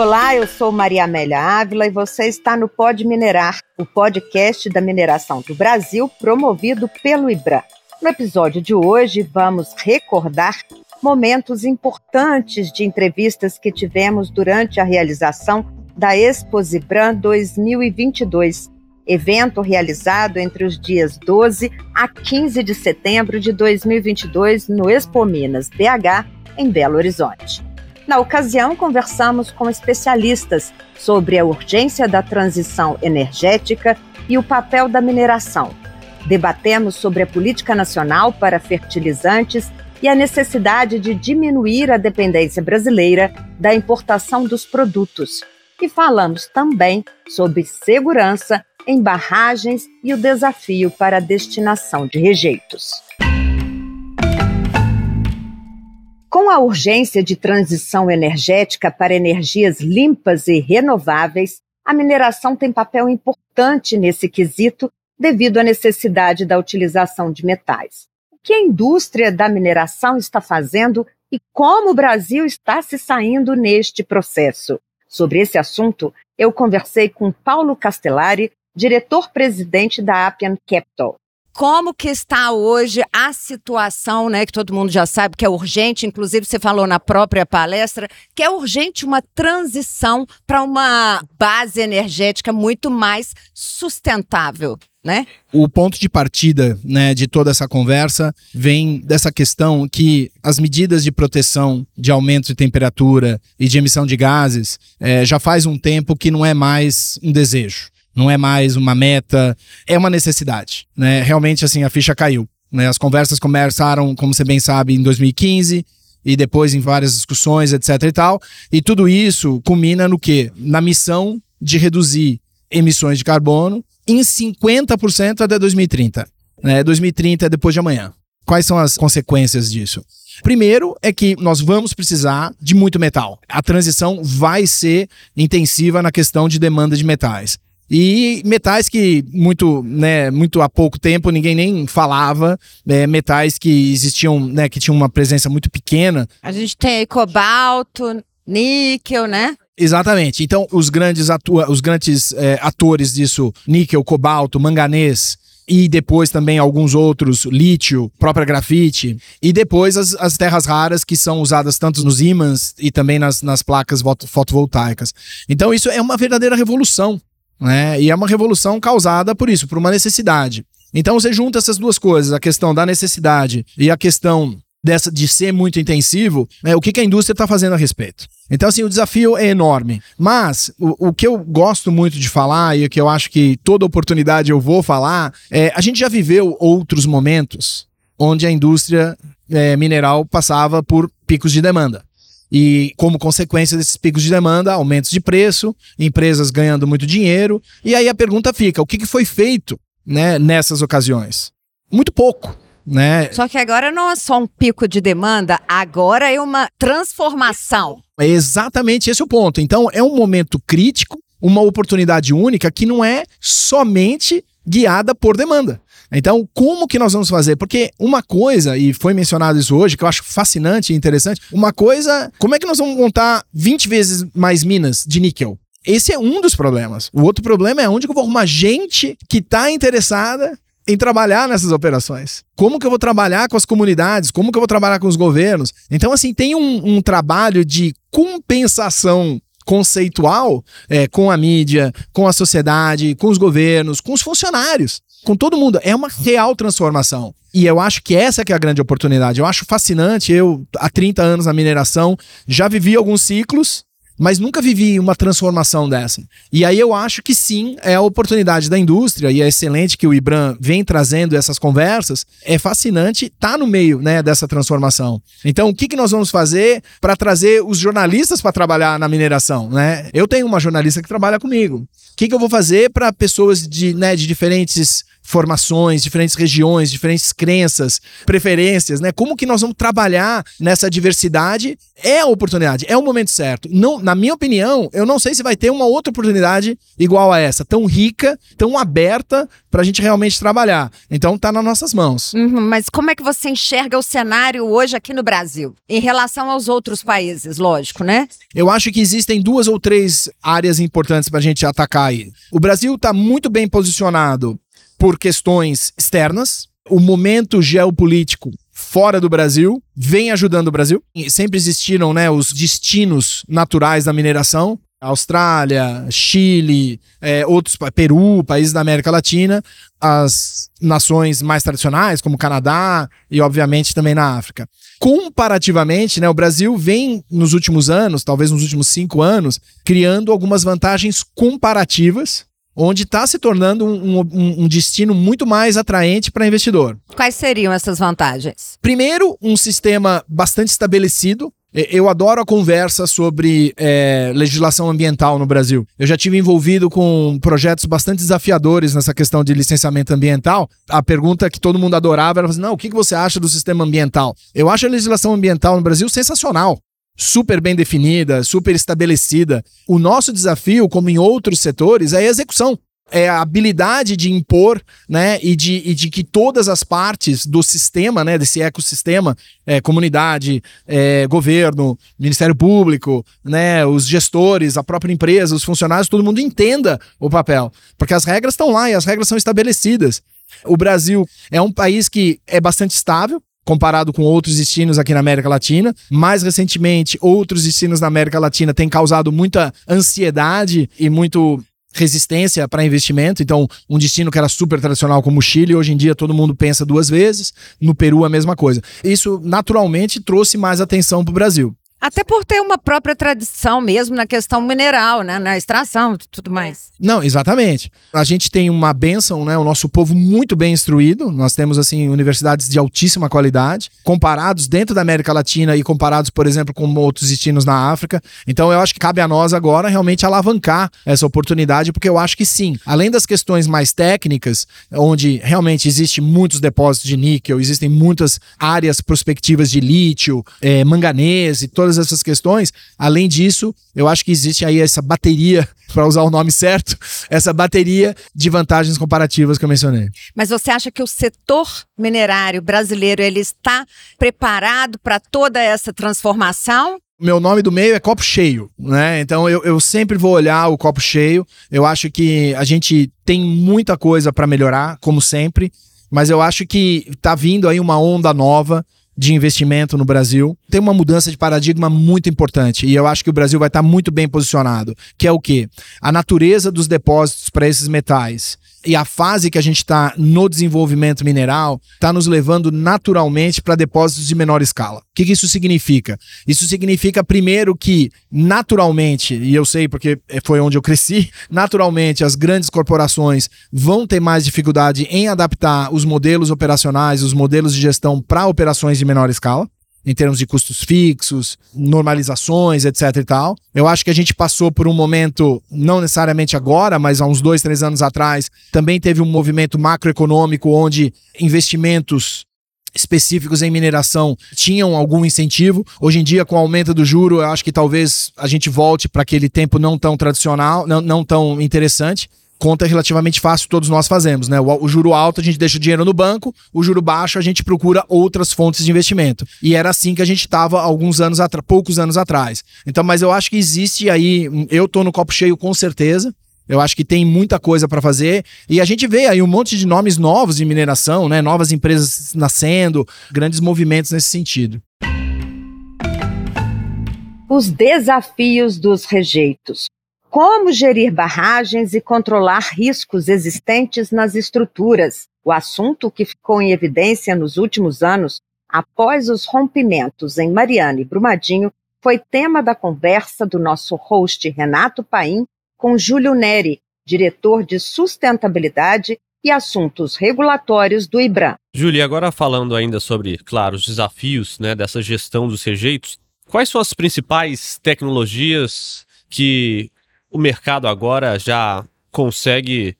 Olá, eu sou Maria Amélia Ávila e você está no Pode Minerar, o podcast da mineração do Brasil promovido pelo IBRA. No episódio de hoje, vamos recordar momentos importantes de entrevistas que tivemos durante a realização da Exposibran 2022, evento realizado entre os dias 12 a 15 de setembro de 2022 no Expo Minas BH, em Belo Horizonte. Na ocasião, conversamos com especialistas sobre a urgência da transição energética e o papel da mineração. Debatemos sobre a política nacional para fertilizantes e a necessidade de diminuir a dependência brasileira da importação dos produtos. E falamos também sobre segurança em barragens e o desafio para a destinação de rejeitos. Com a urgência de transição energética para energias limpas e renováveis, a mineração tem papel importante nesse quesito devido à necessidade da utilização de metais. O que a indústria da mineração está fazendo e como o Brasil está se saindo neste processo? Sobre esse assunto, eu conversei com Paulo Castellari, diretor-presidente da Appian Capital. Como que está hoje a situação, né, que todo mundo já sabe que é urgente, inclusive você falou na própria palestra, que é urgente uma transição para uma base energética muito mais sustentável. Né? O ponto de partida né, de toda essa conversa vem dessa questão que as medidas de proteção de aumento de temperatura e de emissão de gases é, já faz um tempo que não é mais um desejo não é mais uma meta, é uma necessidade, né? Realmente, assim, a ficha caiu. Né? As conversas começaram, como você bem sabe, em 2015 e depois em várias discussões, etc e tal. E tudo isso culmina no quê? Na missão de reduzir emissões de carbono em 50% até 2030. Né? 2030 é depois de amanhã. Quais são as consequências disso? Primeiro é que nós vamos precisar de muito metal. A transição vai ser intensiva na questão de demanda de metais. E metais que muito, né, muito há pouco tempo ninguém nem falava, é, metais que existiam, né, que tinham uma presença muito pequena. A gente tem cobalto, níquel, né? Exatamente. Então, os grandes, atua os grandes é, atores disso, níquel, cobalto, manganês, e depois também alguns outros, lítio, própria grafite, e depois as, as terras raras que são usadas tanto nos ímãs e também nas, nas placas fotovoltaicas. Então, isso é uma verdadeira revolução né? E é uma revolução causada por isso, por uma necessidade. Então você junta essas duas coisas, a questão da necessidade e a questão dessa de ser muito intensivo, né, o que, que a indústria está fazendo a respeito. Então, assim, o desafio é enorme. Mas o, o, que eu gosto muito de falar, e o que eu acho que toda oportunidade eu vou falar, é a gente já viveu outros momentos onde a indústria é, mineral passava por picos de demanda. E, como consequência desses picos de demanda, aumentos de preço, empresas ganhando muito dinheiro. E aí a pergunta fica: o que, que foi feito né, nessas ocasiões? Muito pouco. Né? Só que agora não é só um pico de demanda, agora é uma transformação. É exatamente esse o ponto. Então, é um momento crítico, uma oportunidade única que não é somente guiada por demanda. Então, como que nós vamos fazer? Porque uma coisa, e foi mencionado isso hoje, que eu acho fascinante e interessante, uma coisa, como é que nós vamos montar 20 vezes mais minas de níquel? Esse é um dos problemas. O outro problema é onde que eu vou arrumar gente que está interessada em trabalhar nessas operações. Como que eu vou trabalhar com as comunidades? Como que eu vou trabalhar com os governos? Então, assim, tem um, um trabalho de compensação conceitual é, com a mídia, com a sociedade, com os governos, com os funcionários com todo mundo. É uma real transformação. E eu acho que essa que é a grande oportunidade. Eu acho fascinante. Eu, há 30 anos na mineração, já vivi alguns ciclos, mas nunca vivi uma transformação dessa. E aí eu acho que sim, é a oportunidade da indústria, e é excelente que o Ibram vem trazendo essas conversas. É fascinante estar tá no meio né, dessa transformação. Então, o que, que nós vamos fazer para trazer os jornalistas para trabalhar na mineração? Né? Eu tenho uma jornalista que trabalha comigo. O que, que eu vou fazer para pessoas de, né, de diferentes formações, diferentes regiões, diferentes crenças, preferências, né? Como que nós vamos trabalhar nessa diversidade? É a oportunidade, é o momento certo. Não, na minha opinião, eu não sei se vai ter uma outra oportunidade igual a essa, tão rica, tão aberta para a gente realmente trabalhar. Então tá nas nossas mãos. Uhum, mas como é que você enxerga o cenário hoje aqui no Brasil, em relação aos outros países, lógico, né? Eu acho que existem duas ou três áreas importantes para a gente atacar aí. O Brasil está muito bem posicionado por questões externas. O momento geopolítico fora do Brasil vem ajudando o Brasil. Sempre existiram né, os destinos naturais da mineração. Austrália, Chile, é, outros, Peru, países da América Latina, as nações mais tradicionais, como Canadá e, obviamente, também na África. Comparativamente, né, o Brasil vem, nos últimos anos, talvez nos últimos cinco anos, criando algumas vantagens comparativas onde está se tornando um, um, um, destino muito mais atraente para investidor. Quais seriam essas vantagens? Primeiro, um sistema bastante estabelecido. Eu adoro a conversa sobre é, legislação ambiental no Brasil. Eu já tive envolvido com projetos bastante desafiadores nessa questão de licenciamento ambiental. A pergunta que todo mundo adorava era: não, o que você acha do sistema ambiental? Eu acho a legislação ambiental no Brasil sensacional super bem definida, super estabelecida. O nosso desafio, como em outros setores, é a execução. É a habilidade de impor, né, e de, e de que todas as partes do sistema, né, desse ecossistema, é, comunidade, é, governo, Ministério Público, né, os gestores, a própria empresa, os funcionários, todo mundo entenda o papel. Porque as regras estão lá e as regras são estabelecidas. O Brasil é um país que é bastante estável, comparado com outros destinos aqui na América Latina. Mais recentemente, outros destinos na América Latina têm causado muita ansiedade e muito resistência para investimento. Então, um destino que era super tradicional como o Chile, hoje em dia todo mundo pensa duas vezes. No Peru, a mesma coisa. Isso naturalmente trouxe mais atenção para o Brasil. Até por ter uma própria tradição mesmo na questão mineral, né? Na extração e tudo mais. Não, exatamente. A gente tem uma benção, né? O nosso povo muito bem instruído. Nós temos, assim, universidades de altíssima qualidade, comparados dentro da América Latina e comparados, por exemplo, com outros destinos na África. Então, eu acho que cabe a nós agora realmente alavancar essa oportunidade, porque eu acho que sim, além das questões mais técnicas, onde realmente existe muitos depósitos de níquel, existem muitas áreas prospectivas de lítio, é, manganês e todas essas questões. Além disso, eu acho que existe aí essa bateria, para usar o nome certo, essa bateria de vantagens comparativas que eu mencionei. Mas você acha que o setor minerário brasileiro ele está preparado para toda essa transformação? meu nome do meio é copo cheio, né? Então eu, eu sempre vou olhar o copo cheio. Eu acho que a gente tem muita coisa para melhorar, como sempre, mas eu acho que tá vindo aí uma onda nova de investimento no Brasil. Tem uma mudança de paradigma muito importante e eu acho que o Brasil vai estar muito bem posicionado, que é o quê? A natureza dos depósitos para esses metais e a fase que a gente está no desenvolvimento mineral está nos levando naturalmente para depósitos de menor escala. O que, que, isso significa? Isso significa, primeiro, que naturalmente, e eu sei porque foi onde eu cresci, naturalmente as grandes corporações vão ter mais dificuldade em adaptar os modelos operacionais, os modelos de gestão para operações de menor escala em termos de custos fixos, normalizações, etc e tal. Eu acho que a gente passou por um momento, não necessariamente agora, mas há uns dois, três anos atrás, também teve um movimento macroeconômico onde investimentos específicos em mineração tinham algum incentivo. Hoje em dia, com o aumento do juro, eu acho que talvez a gente volte para aquele tempo não tão tradicional, não, não tão interessante conta relativamente fácil todos nós fazemos, né? O, o, juro alto a gente deixa o dinheiro no banco, o juro baixo a gente procura outras fontes de investimento. E era assim que a gente estava alguns anos atrás, poucos anos atrás. Então, mas eu acho que existe aí, eu tô no copo cheio com certeza. Eu acho que tem muita coisa para fazer e a gente vê aí um monte de nomes novos de mineração, né? Novas empresas nascendo, grandes movimentos nesse sentido. Os desafios dos rejeitos. Como gerir barragens e controlar riscos existentes nas estruturas? O assunto que ficou em evidência nos últimos anos, após os rompimentos em Mariana e Brumadinho, foi tema da conversa do nosso host Renato Paim com Júlio Neri, diretor de sustentabilidade e assuntos regulatórios do IBRAM. Júlia, agora falando ainda sobre, claro, os desafios né, dessa gestão dos rejeitos, quais são as principais tecnologias que o mercado agora já consegue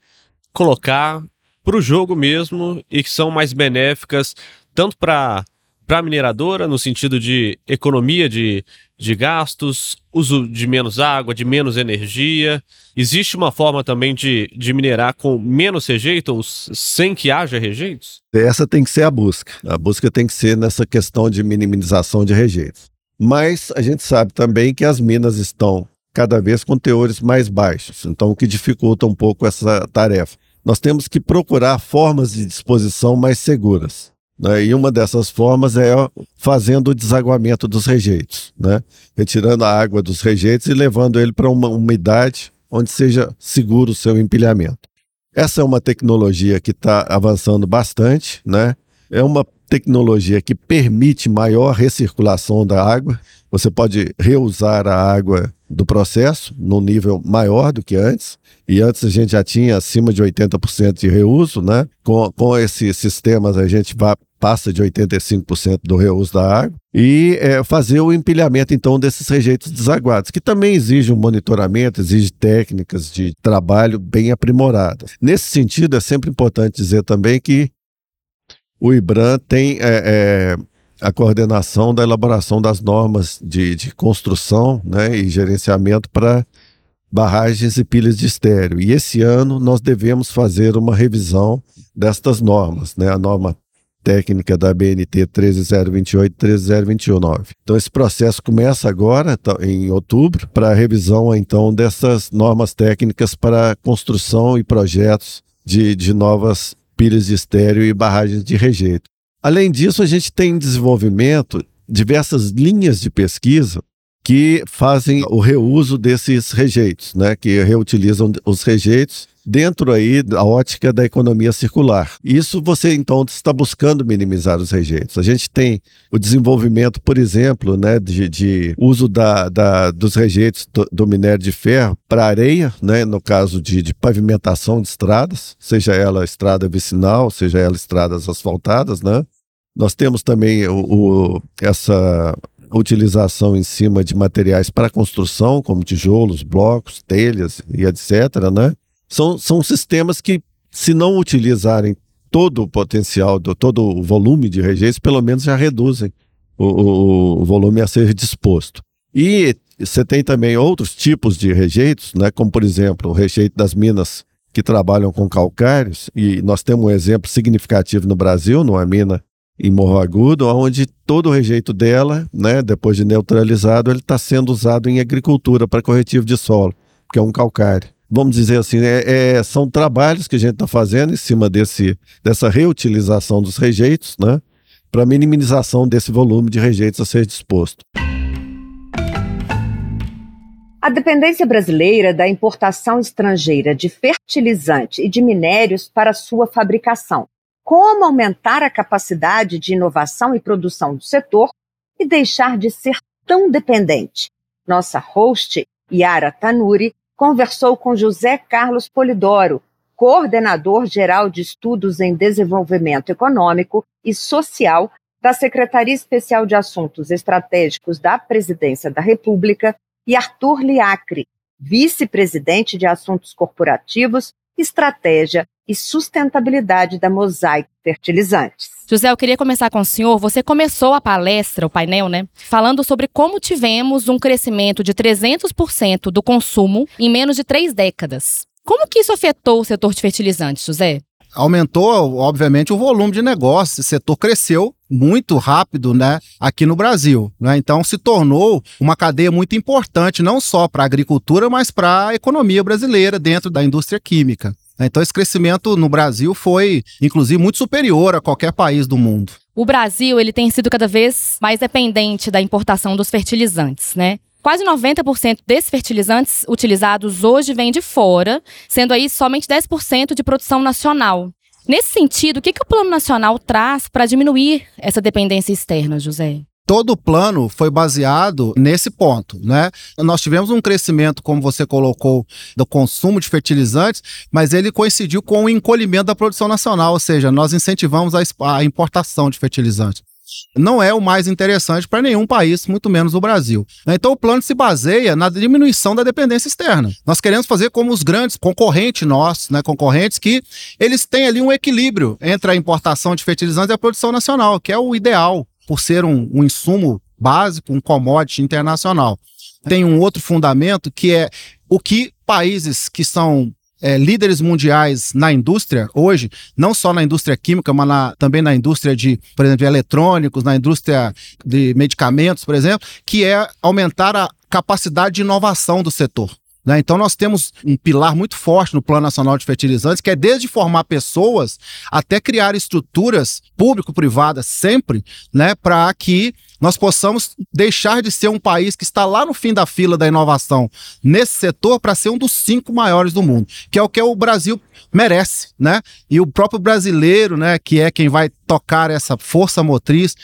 colocar para o jogo mesmo e que são mais benéficas tanto para para a mineradora, no sentido de economia de, de gastos, uso de menos água, de menos energia? Existe uma forma também de, de minerar com menos rejeitos, sem que haja rejeitos? Essa tem que ser a busca. A busca tem que ser nessa questão de minimização de rejeitos. Mas a gente sabe também que as minas estão cada vez com teores mais baixos, então o que dificulta um pouco essa tarefa. Nós temos que procurar formas de disposição mais seguras. Né? E uma dessas formas é fazendo o desaguamento dos rejeitos, né? retirando a água dos rejeitos e levando ele para uma umidade onde seja seguro o seu empilhamento. Essa é uma tecnologia que está avançando bastante, né? É uma tecnologia que permite maior recirculação da água. Você pode reusar a água do processo num nível maior do que antes. E antes a gente já tinha acima de 80% de reuso, né? Com, com esses sistemas a gente vai, passa de 85% do reuso da água. E é, fazer o empilhamento então desses rejeitos desaguados, que também exige um monitoramento, exige técnicas de trabalho bem aprimoradas. Nesse sentido, é sempre importante dizer também que o IBRAM tem é, é, a coordenação da elaboração das normas de, de construção né, e gerenciamento para barragens e pilhas de estéreo. E esse ano nós devemos fazer uma revisão destas normas, né, a norma técnica da BNT 13028 13029. Então esse processo começa agora, tá, em outubro, para a revisão então dessas normas técnicas para construção e projetos de, de novas pilhas de estéreo e barragens de rejeito. Além disso, a gente tem em desenvolvimento diversas linhas de pesquisa que fazem o reuso desses rejeitos, né, que reutilizam os rejeitos dentro aí da ótica da economia circular. Isso você então está buscando minimizar os rejeitos. A gente tem o desenvolvimento, por exemplo, né, de, de uso da, da, dos rejeitos do, do, minério de ferro para areia, né, no caso de, de pavimentação de estradas, seja ela estrada vicinal, seja ela estradas asfaltadas, né? Nós temos também o, o, essa utilização em cima de materiais para construção, como tijolos, blocos, telhas e etc., né? São, são sistemas que, se não utilizarem todo o potencial, do, todo o volume de rejeitos, pelo menos já reduzem o, o, o volume a ser disposto. E você tem também outros tipos de rejeitos, né? como por exemplo o rejeito das minas que trabalham com calcários, e nós temos um exemplo significativo no Brasil, numa mina em Morro Agudo, onde todo o rejeito dela, né, depois de neutralizado, ele está sendo usado em agricultura para corretivo de solo, que é um calcário. Vamos dizer assim, é, é, são trabalhos que a gente está fazendo em cima desse, dessa reutilização dos rejeitos, né, para minimização desse volume de rejeitos a ser disposto. A dependência brasileira da importação estrangeira de fertilizante e de minérios para sua fabricação como aumentar a capacidade de inovação e produção do setor e deixar de ser tão dependente. Nossa host, Yara Tanuri, conversou com José Carlos Polidoro, coordenador geral de Estudos em Desenvolvimento Econômico e Social da Secretaria Especial de Assuntos Estratégicos da Presidência da República, e Arthur Liacre, vice-presidente de Assuntos Corporativos, Estratégia e sustentabilidade da Mosaic Fertilizantes. José, eu queria começar com o senhor. Você começou a palestra, o painel, né? Falando sobre como tivemos um crescimento de 300% do consumo em menos de três décadas. Como que isso afetou o setor de fertilizantes, José? Aumentou, obviamente, o volume de negócio. Esse setor cresceu muito rápido, né, aqui no Brasil. Né? Então, se tornou uma cadeia muito importante, não só para a agricultura, mas para a economia brasileira dentro da indústria química. Então, esse crescimento no Brasil foi, inclusive, muito superior a qualquer país do mundo. O Brasil ele tem sido cada vez mais dependente da importação dos fertilizantes, né? Quase 90% desses fertilizantes utilizados hoje vêm de fora, sendo aí somente 10% de produção nacional. Nesse sentido, o que, que o Plano Nacional traz para diminuir essa dependência externa, José? todo o plano foi baseado nesse ponto, né? Nós tivemos um crescimento, como você colocou, do consumo de fertilizantes, mas ele coincidiu com o encolhimento da produção nacional, ou seja, nós incentivamos a importação de fertilizantes não é o mais interessante para nenhum país, muito menos o Brasil. Então o plano se baseia na diminuição da dependência externa. Nós queremos fazer como os grandes concorrentes nossos, né, concorrentes que eles têm ali um equilíbrio entre a importação de fertilizantes e a produção nacional, que é o ideal. por ser um, um insumo básico, um commodity internacional. Tem um outro fundamento que é o que países que são é, líderes mundiais na indústria hoje, não só na indústria química, mas na, também na indústria de, por exemplo, de eletrônicos, na indústria de medicamentos, por exemplo, que é aumentar a capacidade de inovação do setor. Né? Então, nós temos um pilar muito forte no Plano Nacional de Fertilizantes, que é desde formar pessoas até criar estruturas público-privadas sempre, né, para que nós possamos deixar de ser um país que está lá no fim da fila da inovação nesse setor para ser um dos cinco maiores do mundo, que é o que o Brasil merece, né? E o próprio brasileiro, né, que é quem vai tocar essa força motriz,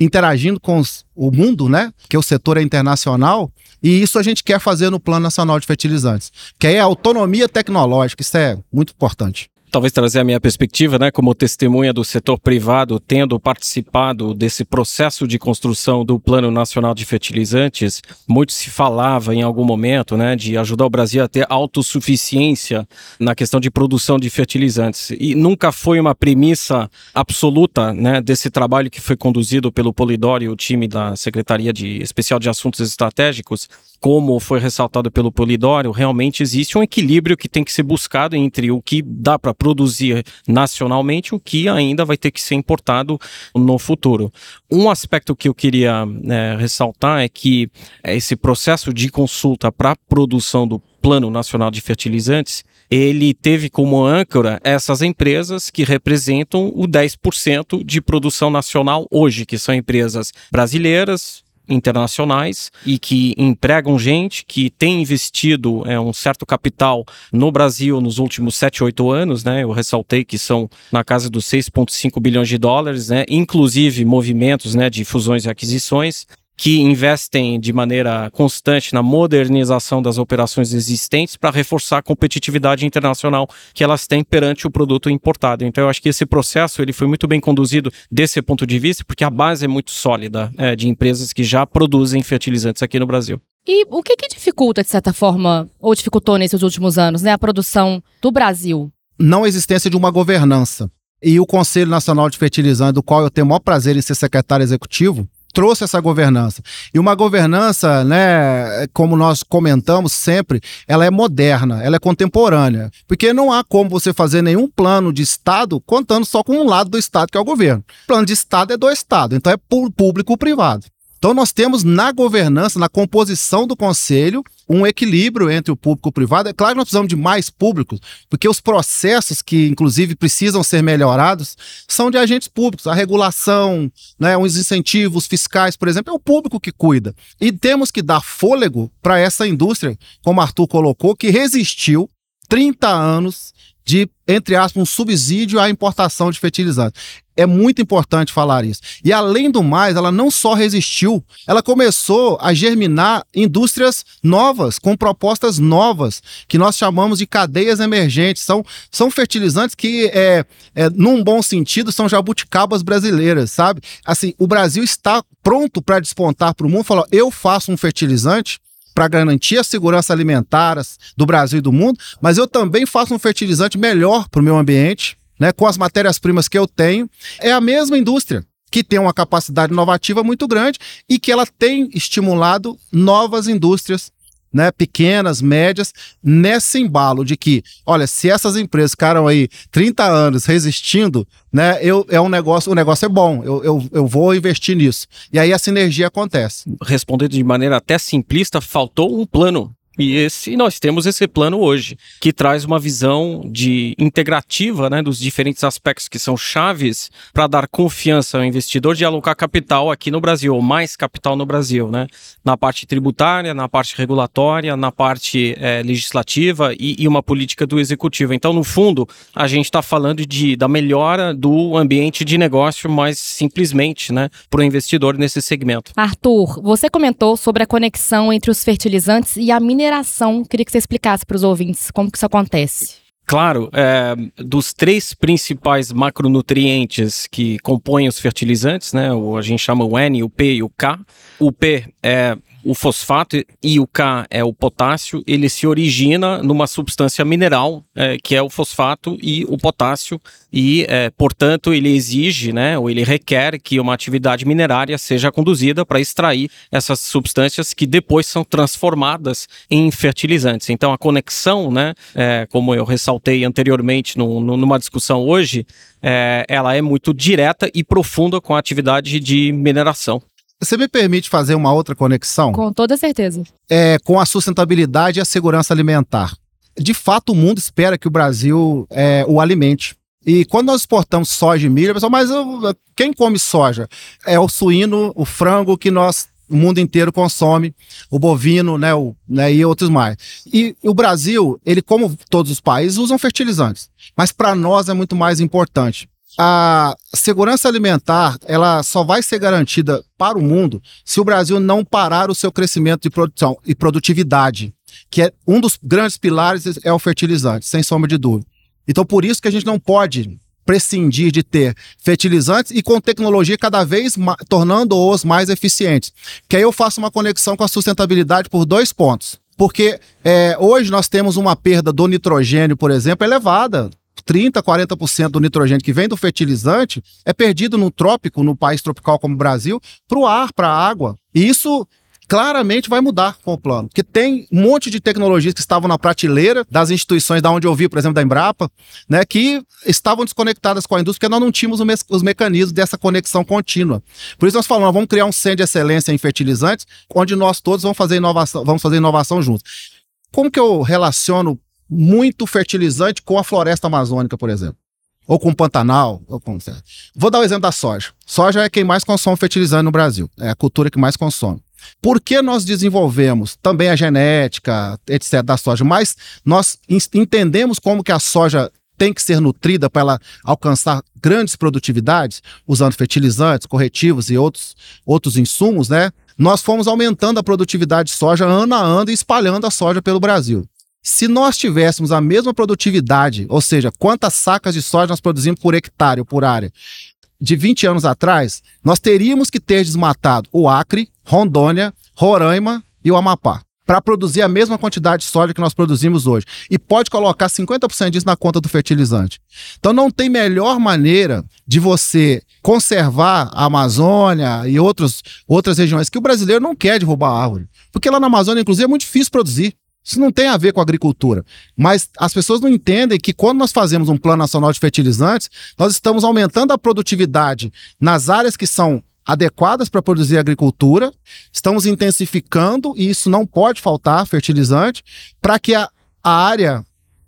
interagindo com os, o mundo, né? Que o setor é internacional, e isso a gente quer fazer no Plano Nacional de Fertilizantes, que é a autonomia tecnológica, isso é muito importante talvez trazer a minha perspectiva, né, como testemunha do setor privado, tendo participado desse processo de construção do Plano Nacional de Fertilizantes, muito se falava em algum momento, né, de ajudar o Brasil a ter autossuficiência na questão de produção de fertilizantes. E nunca foi uma premissa absoluta, né, desse trabalho que foi conduzido pelo Polidoro e o time da Secretaria de Especial de Assuntos Estratégicos, como foi ressaltado pelo Polidoro, realmente existe um equilíbrio que tem que ser buscado entre o que dá para produzir nacionalmente o que ainda vai ter que ser importado no futuro. Um aspecto que eu queria né, ressaltar é que esse processo de consulta para a produção do Plano Nacional de Fertilizantes ele teve como âncora essas empresas que representam o 10% de produção nacional hoje, que são empresas brasileiras, internacionais e que empregam gente, que tem investido é, um certo capital no Brasil nos últimos 7, 8 anos, né? Eu ressaltei que são na casa dos 6,5 bilhões de dólares, né? Inclusive movimentos né, de fusões e aquisições que investem de maneira constante na modernização das operações existentes para reforçar a competitividade internacional que elas têm perante o produto importado. Então, eu acho que esse processo ele foi muito bem conduzido desse ponto de vista, porque a base é muito sólida é, de empresas que já produzem fertilizantes aqui no Brasil. E o que, que dificulta, de certa forma, ou dificultou nesses últimos anos, né, a produção do Brasil? Não a existência de uma governança. E o Conselho Nacional de Fertilizantes, do qual eu tenho o maior prazer em ser secretário executivo, trouxe essa governança. E uma governança, né, como nós comentamos sempre, ela é moderna, ela é contemporânea. Porque não há como você fazer nenhum plano de Estado contando só com um lado do Estado, que é o governo. O plano de Estado é do Estado, então é público-privado. Então, nós temos na governança, na composição do conselho, um equilíbrio entre o público e o privado. É claro que nós precisamos de mais públicos, porque os processos que, inclusive, precisam ser melhorados são de agentes públicos. A regulação, né, os incentivos fiscais, por exemplo, é o público que cuida. E temos que dar fôlego para essa indústria, como Arthur colocou, que resistiu 30 anos de, entre aspas, um subsídio à importação de fertilizantes. É muito importante falar isso. E além do mais, ela não só resistiu, ela começou a germinar indústrias novas, com propostas novas, que nós chamamos de cadeias emergentes. São, são fertilizantes que, é, é, num bom sentido, são jabuticabas brasileiras, sabe? Assim, o Brasil está pronto para despontar para o mundo. Falou, eu faço um fertilizante para garantir a segurança alimentar do Brasil e do mundo, mas eu também faço um fertilizante melhor para o meu ambiente, né, com as matérias-primas que eu tenho. É a mesma indústria que tem uma capacidade inovativa muito grande e que ela tem estimulado novas indústrias né, pequenas, médias, nesse embalo de que, olha, se essas empresas ficaram aí 30 anos resistindo, né, eu, é um negócio, o negócio é bom, eu, eu, eu vou investir nisso. E aí a sinergia acontece. Respondendo de maneira até simplista, faltou um plano e esse nós temos esse plano hoje, que traz uma visão de integrativa né, dos diferentes aspectos que são chaves para dar confiança ao investidor de alocar capital aqui no Brasil, ou mais capital no Brasil, né? Na parte tributária, na parte regulatória, na parte é, legislativa e, e, uma política do executivo. Então, no fundo, a gente está falando de, da melhora do ambiente de negócio mais simplesmente né, para o investidor nesse segmento. Arthur, você comentou sobre a conexão entre os fertilizantes e a mineração mineração. Queria que você explicasse para os ouvintes como que isso acontece. Claro, é, dos três principais macronutrientes que compõem os fertilizantes, né, o, a gente chama o N, o P e o K. O P é o fosfato e o K é o potássio, ele se origina numa substância mineral, é, que é o fosfato e o potássio, e, é, portanto, ele exige, né, ou ele requer que uma atividade minerária seja conduzida para extrair essas substâncias que depois são transformadas em fertilizantes. Então, a conexão, né, é, como eu ressaltei anteriormente no, no, numa discussão hoje, é, ela é muito direta e profunda com a atividade de mineração. Você me permite fazer uma outra conexão? Com toda certeza. É, com a sustentabilidade e a segurança alimentar. De fato, o mundo espera que o Brasil é, o alimente. E quando nós exportamos soja e milho, pessoal, mas eu, quem come soja? É o suíno, o frango que nós o mundo inteiro consome, o bovino, né, o, né, e outros mais. E o Brasil, ele como todos os países, usam fertilizantes, mas para nós é muito mais importante. A segurança alimentar, ela só vai ser garantida para o mundo se o Brasil não parar o seu crescimento de produção e produtividade, que é um dos grandes pilares é o fertilizante, sem sombra de dúvida. Então, por isso que a gente não pode prescindir de ter fertilizantes e com tecnologia cada vez tornando-os mais eficientes. Que aí eu faço uma conexão com a sustentabilidade por dois pontos. Porque é, hoje nós temos uma perda do nitrogênio, por exemplo, elevada. 30, 40% do nitrogênio que vem do fertilizante é perdido no trópico, no país tropical como o Brasil, para o ar, para a água. E isso claramente vai mudar com o plano. Porque tem um monte de tecnologias que estavam na prateleira das instituições da onde eu vi, por exemplo, da Embrapa, né, que estavam desconectadas com a indústria porque nós não tínhamos os mecanismos dessa conexão contínua. Por isso nós falamos, vamos criar um centro de excelência em fertilizantes, onde nós todos vamos fazer inovação, vamos fazer inovação juntos. Como que eu relaciono muito fertilizante com a floresta amazônica, por exemplo? ou com Pantanal. Ou com... Vou dar o exemplo da soja. Soja é quem mais consome fertilizante no Brasil. É a cultura que mais consome. Por que nós desenvolvemos também a genética, etc., da soja? Mas nós entendemos como que a soja tem que ser nutrida para ela alcançar grandes produtividades, usando fertilizantes, corretivos e outros, outros insumos, né? Nós fomos aumentando a produtividade de soja ano a ano e espalhando a soja pelo Brasil. Se nós tivéssemos a mesma produtividade, ou seja, quantas sacas de soja nós produzimos por hectare ou por área, de 20 anos atrás, nós teríamos que ter desmatado o Acre, Rondônia, Roraima e o Amapá para produzir a mesma quantidade de soja que nós produzimos hoje. E pode colocar 50% disso na conta do fertilizante. Então não tem melhor maneira de você conservar a Amazônia e outros, outras regiões que o brasileiro não quer derrubar a árvore. Porque lá na Amazônia, inclusive, é muito difícil produzir. Isso não tem a ver com agricultura. Mas as pessoas não entendem que quando nós fazemos um plano nacional de fertilizantes, nós estamos aumentando a produtividade nas áreas que são adequadas para produzir agricultura, estamos intensificando, e isso não pode faltar, fertilizante, para que a, a área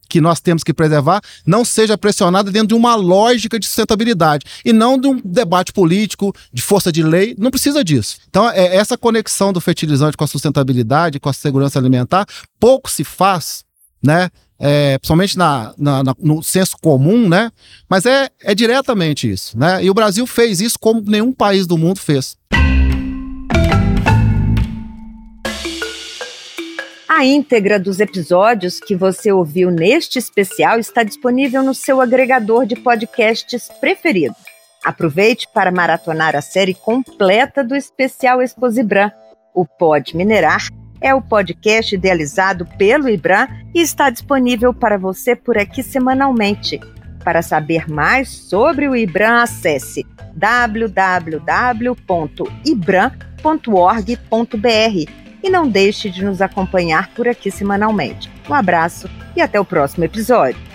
que nós temos que preservar não seja pressionada dentro de uma lógica de sustentabilidade e não de um debate político, de força de lei. Não precisa disso. Então, é, essa conexão do fertilizante com a sustentabilidade, com a segurança alimentar, pouco se faz, né? É, principalmente na, na, na, no senso comum, né? Mas é, é diretamente isso, né? E o Brasil fez isso como nenhum país do mundo fez. A íntegra dos episódios que você ouviu neste especial está disponível no seu agregador de podcasts preferido. Aproveite para maratonar a série completa do especial Exposibran. O Pod Minerar é o podcast idealizado pelo IBRAM e está disponível para você por aqui semanalmente. Para saber mais sobre o IBRAM, acesse www.ibram.org.br e não deixe de nos acompanhar por aqui semanalmente. Um abraço e até o próximo episódio.